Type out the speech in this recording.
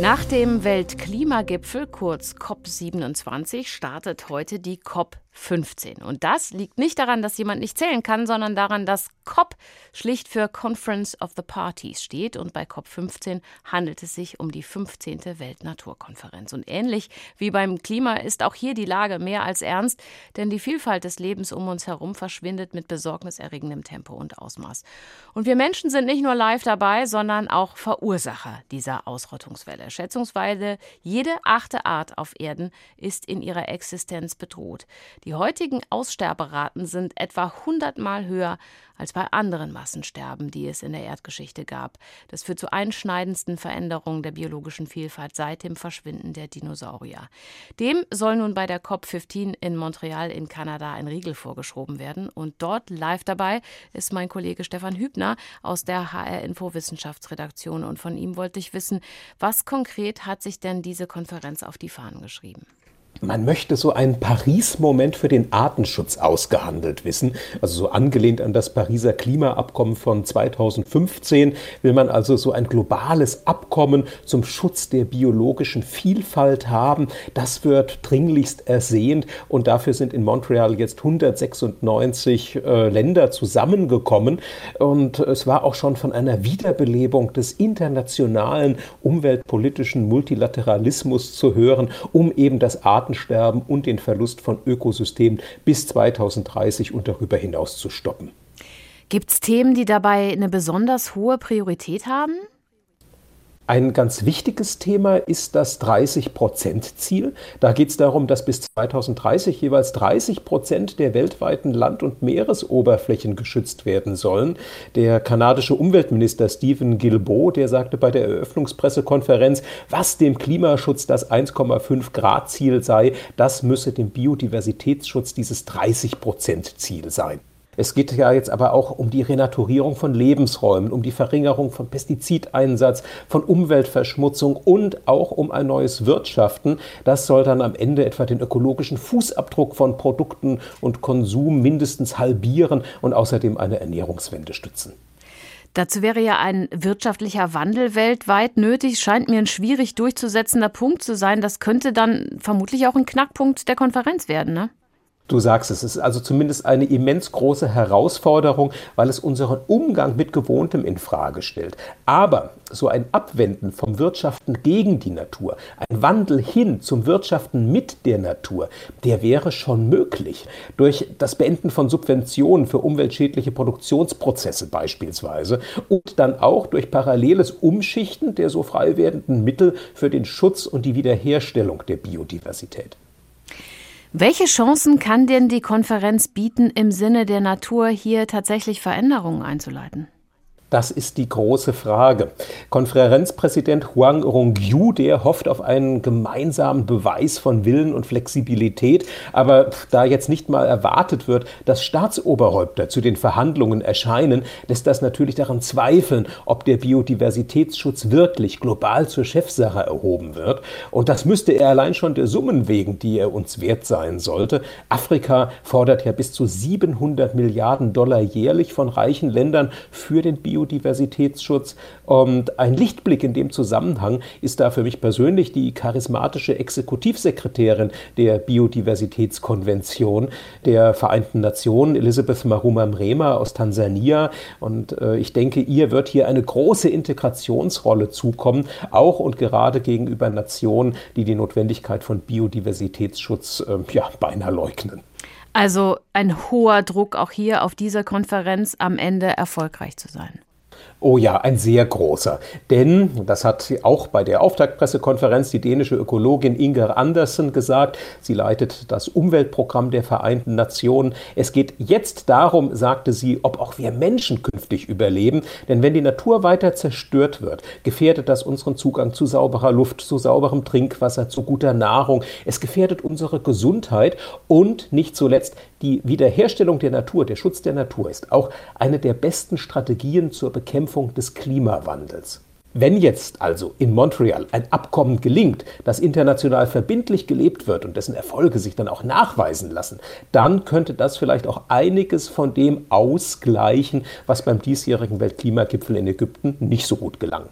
Nach dem Weltklimagipfel, kurz COP27, startet heute die COP 15. Und das liegt nicht daran, dass jemand nicht zählen kann, sondern daran, dass COP schlicht für Conference of the Parties steht. Und bei COP 15 handelt es sich um die 15. Weltnaturkonferenz. Und ähnlich wie beim Klima ist auch hier die Lage mehr als ernst, denn die Vielfalt des Lebens um uns herum verschwindet mit besorgniserregendem Tempo und Ausmaß. Und wir Menschen sind nicht nur live dabei, sondern auch Verursacher dieser Ausrottungswelle. Schätzungsweise jede achte Art auf Erden ist in ihrer Existenz bedroht. Die die heutigen Aussterberaten sind etwa 100 Mal höher als bei anderen Massensterben, die es in der Erdgeschichte gab. Das führt zu einschneidendsten Veränderungen der biologischen Vielfalt seit dem Verschwinden der Dinosaurier. Dem soll nun bei der COP15 in Montreal in Kanada ein Riegel vorgeschoben werden. Und dort live dabei ist mein Kollege Stefan Hübner aus der HR Info Wissenschaftsredaktion. Und von ihm wollte ich wissen, was konkret hat sich denn diese Konferenz auf die Fahnen geschrieben? Man möchte so einen Paris-Moment für den Artenschutz ausgehandelt wissen. Also so angelehnt an das Pariser Klimaabkommen von 2015 will man also so ein globales Abkommen zum Schutz der biologischen Vielfalt haben. Das wird dringlichst ersehnt und dafür sind in Montreal jetzt 196 äh, Länder zusammengekommen. Und es war auch schon von einer Wiederbelebung des internationalen umweltpolitischen Multilateralismus zu hören, um eben das Artenschutz Artensterben und den Verlust von Ökosystemen bis 2030 und darüber hinaus zu stoppen. Gibt es Themen, die dabei eine besonders hohe Priorität haben? Ein ganz wichtiges Thema ist das 30-Prozent-Ziel. Da geht es darum, dass bis 2030 jeweils 30 Prozent der weltweiten Land- und Meeresoberflächen geschützt werden sollen. Der kanadische Umweltminister Stephen Guilbeault, der sagte bei der Eröffnungspressekonferenz, was dem Klimaschutz das 1,5 Grad Ziel sei, das müsse dem Biodiversitätsschutz dieses 30 Prozent Ziel sein. Es geht ja jetzt aber auch um die Renaturierung von Lebensräumen, um die Verringerung von Pestizideinsatz, von Umweltverschmutzung und auch um ein neues Wirtschaften. Das soll dann am Ende etwa den ökologischen Fußabdruck von Produkten und Konsum mindestens halbieren und außerdem eine Ernährungswende stützen. Dazu wäre ja ein wirtschaftlicher Wandel weltweit nötig. Scheint mir ein schwierig durchzusetzender Punkt zu sein. Das könnte dann vermutlich auch ein Knackpunkt der Konferenz werden, ne? Du sagst es, es ist also zumindest eine immens große Herausforderung, weil es unseren Umgang mit Gewohntem in Frage stellt. Aber so ein Abwenden vom Wirtschaften gegen die Natur, ein Wandel hin zum Wirtschaften mit der Natur, der wäre schon möglich. Durch das Beenden von Subventionen für umweltschädliche Produktionsprozesse beispielsweise und dann auch durch paralleles Umschichten der so frei werdenden Mittel für den Schutz und die Wiederherstellung der Biodiversität. Welche Chancen kann denn die Konferenz bieten, im Sinne der Natur hier tatsächlich Veränderungen einzuleiten? Das ist die große Frage. Konferenzpräsident Huang Rongyu, der hofft auf einen gemeinsamen Beweis von Willen und Flexibilität. Aber da jetzt nicht mal erwartet wird, dass Staatsoberhäupter zu den Verhandlungen erscheinen, lässt das natürlich daran zweifeln, ob der Biodiversitätsschutz wirklich global zur Chefsache erhoben wird. Und das müsste er allein schon der Summen wegen, die er uns wert sein sollte. Afrika fordert ja bis zu 700 Milliarden Dollar jährlich von reichen Ländern für den Biodiversitätsschutz. Biodiversitätsschutz. Und ein Lichtblick in dem Zusammenhang ist da für mich persönlich die charismatische Exekutivsekretärin der Biodiversitätskonvention der Vereinten Nationen, Elisabeth Maruma Mrema aus Tansania. Und äh, ich denke, ihr wird hier eine große Integrationsrolle zukommen, auch und gerade gegenüber Nationen, die die Notwendigkeit von Biodiversitätsschutz äh, ja, beinahe leugnen. Also ein hoher Druck auch hier auf dieser Konferenz am Ende erfolgreich zu sein. Oh ja, ein sehr großer. Denn, das hat auch bei der Auftaktpressekonferenz die dänische Ökologin Inger Andersen gesagt, sie leitet das Umweltprogramm der Vereinten Nationen. Es geht jetzt darum, sagte sie, ob auch wir Menschen künftig überleben. Denn wenn die Natur weiter zerstört wird, gefährdet das unseren Zugang zu sauberer Luft, zu sauberem Trinkwasser, zu guter Nahrung. Es gefährdet unsere Gesundheit und nicht zuletzt die Wiederherstellung der Natur, der Schutz der Natur ist auch eine der besten Strategien zur Bekämpfung des Klimawandels. Wenn jetzt also in Montreal ein Abkommen gelingt, das international verbindlich gelebt wird und dessen Erfolge sich dann auch nachweisen lassen, dann könnte das vielleicht auch einiges von dem ausgleichen, was beim diesjährigen Weltklimagipfel in Ägypten nicht so gut gelang.